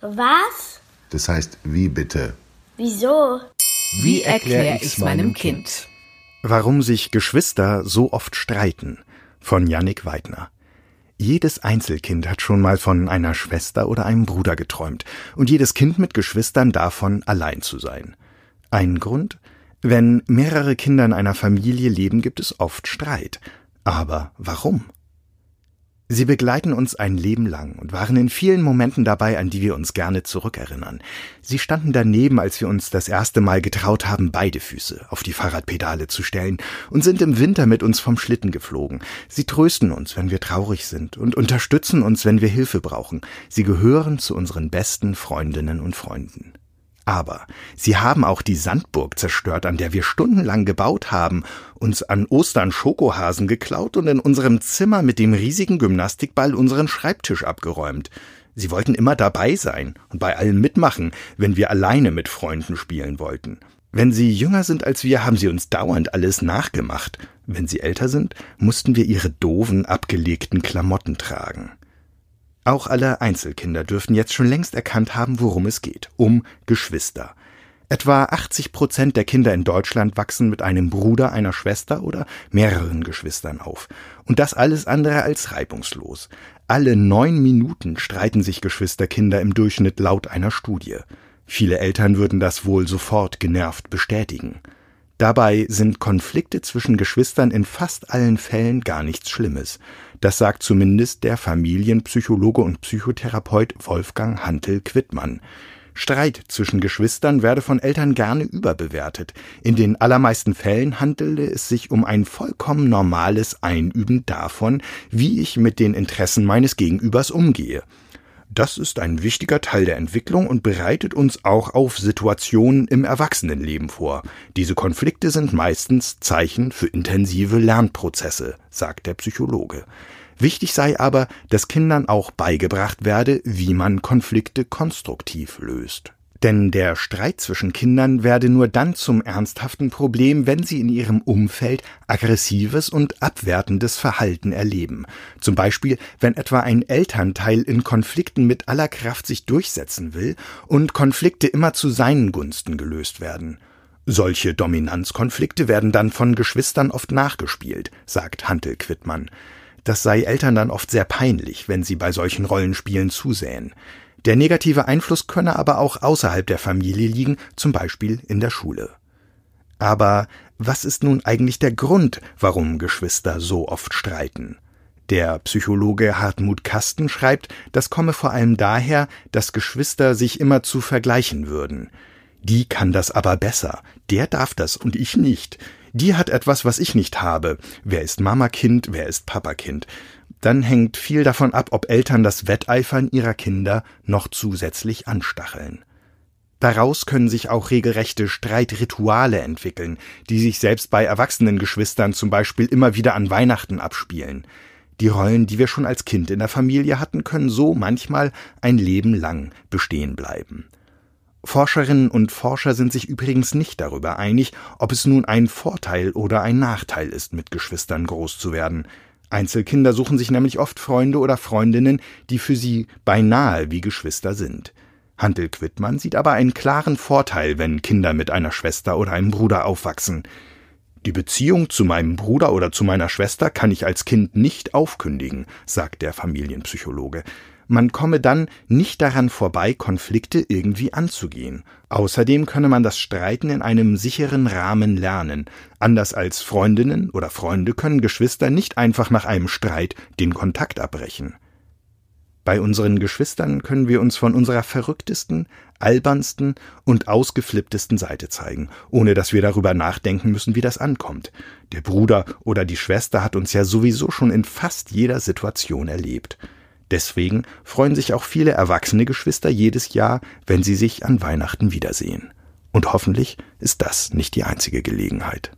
Was? Das heißt, wie bitte? Wieso? Wie erkläre ich's meinem Kind? Warum sich Geschwister so oft streiten von Yannick Weidner. Jedes Einzelkind hat schon mal von einer Schwester oder einem Bruder geträumt und jedes Kind mit Geschwistern davon, allein zu sein. Ein Grund? Wenn mehrere Kinder in einer Familie leben, gibt es oft Streit. Aber warum? Sie begleiten uns ein Leben lang und waren in vielen Momenten dabei, an die wir uns gerne zurückerinnern. Sie standen daneben, als wir uns das erste Mal getraut haben, beide Füße auf die Fahrradpedale zu stellen und sind im Winter mit uns vom Schlitten geflogen. Sie trösten uns, wenn wir traurig sind und unterstützen uns, wenn wir Hilfe brauchen. Sie gehören zu unseren besten Freundinnen und Freunden. Aber sie haben auch die Sandburg zerstört, an der wir stundenlang gebaut haben, uns an Ostern Schokohasen geklaut und in unserem Zimmer mit dem riesigen Gymnastikball unseren Schreibtisch abgeräumt. Sie wollten immer dabei sein und bei allem mitmachen, wenn wir alleine mit Freunden spielen wollten. Wenn sie jünger sind als wir, haben sie uns dauernd alles nachgemacht. Wenn sie älter sind, mussten wir ihre doofen, abgelegten Klamotten tragen. Auch alle Einzelkinder dürften jetzt schon längst erkannt haben, worum es geht. Um Geschwister. Etwa 80 Prozent der Kinder in Deutschland wachsen mit einem Bruder, einer Schwester oder mehreren Geschwistern auf. Und das alles andere als reibungslos. Alle neun Minuten streiten sich Geschwisterkinder im Durchschnitt laut einer Studie. Viele Eltern würden das wohl sofort genervt bestätigen. Dabei sind Konflikte zwischen Geschwistern in fast allen Fällen gar nichts Schlimmes. Das sagt zumindest der Familienpsychologe und Psychotherapeut Wolfgang Hantel-Quittmann. Streit zwischen Geschwistern werde von Eltern gerne überbewertet. In den allermeisten Fällen handele es sich um ein vollkommen normales Einüben davon, wie ich mit den Interessen meines Gegenübers umgehe. Das ist ein wichtiger Teil der Entwicklung und bereitet uns auch auf Situationen im Erwachsenenleben vor. Diese Konflikte sind meistens Zeichen für intensive Lernprozesse, sagt der Psychologe. Wichtig sei aber, dass Kindern auch beigebracht werde, wie man Konflikte konstruktiv löst. Denn der Streit zwischen Kindern werde nur dann zum ernsthaften Problem, wenn sie in ihrem Umfeld aggressives und abwertendes Verhalten erleben. Zum Beispiel, wenn etwa ein Elternteil in Konflikten mit aller Kraft sich durchsetzen will und Konflikte immer zu seinen Gunsten gelöst werden. Solche Dominanzkonflikte werden dann von Geschwistern oft nachgespielt, sagt Hantel Quittmann. Das sei Eltern dann oft sehr peinlich, wenn sie bei solchen Rollenspielen zusähen. Der negative Einfluss könne aber auch außerhalb der Familie liegen, zum Beispiel in der Schule. Aber was ist nun eigentlich der Grund, warum Geschwister so oft streiten? Der Psychologe Hartmut Kasten schreibt, das komme vor allem daher, dass Geschwister sich immer zu vergleichen würden. Die kann das aber besser, der darf das und ich nicht. Die hat etwas, was ich nicht habe. Wer ist Mama-Kind, wer ist Papa-Kind? Dann hängt viel davon ab, ob Eltern das Wetteifern ihrer Kinder noch zusätzlich anstacheln. Daraus können sich auch regelrechte Streitrituale entwickeln, die sich selbst bei erwachsenen Geschwistern zum Beispiel immer wieder an Weihnachten abspielen. Die Rollen, die wir schon als Kind in der Familie hatten, können so manchmal ein Leben lang bestehen bleiben. Forscherinnen und Forscher sind sich übrigens nicht darüber einig, ob es nun ein Vorteil oder ein Nachteil ist, mit Geschwistern groß zu werden. Einzelkinder suchen sich nämlich oft Freunde oder Freundinnen, die für sie beinahe wie Geschwister sind. Hantel Quittmann sieht aber einen klaren Vorteil, wenn Kinder mit einer Schwester oder einem Bruder aufwachsen. Die Beziehung zu meinem Bruder oder zu meiner Schwester kann ich als Kind nicht aufkündigen, sagt der Familienpsychologe. Man komme dann nicht daran vorbei, Konflikte irgendwie anzugehen. Außerdem könne man das Streiten in einem sicheren Rahmen lernen. Anders als Freundinnen oder Freunde können Geschwister nicht einfach nach einem Streit den Kontakt abbrechen. Bei unseren Geschwistern können wir uns von unserer verrücktesten, albernsten und ausgeflipptesten Seite zeigen, ohne dass wir darüber nachdenken müssen, wie das ankommt. Der Bruder oder die Schwester hat uns ja sowieso schon in fast jeder Situation erlebt. Deswegen freuen sich auch viele erwachsene Geschwister jedes Jahr, wenn sie sich an Weihnachten wiedersehen. Und hoffentlich ist das nicht die einzige Gelegenheit.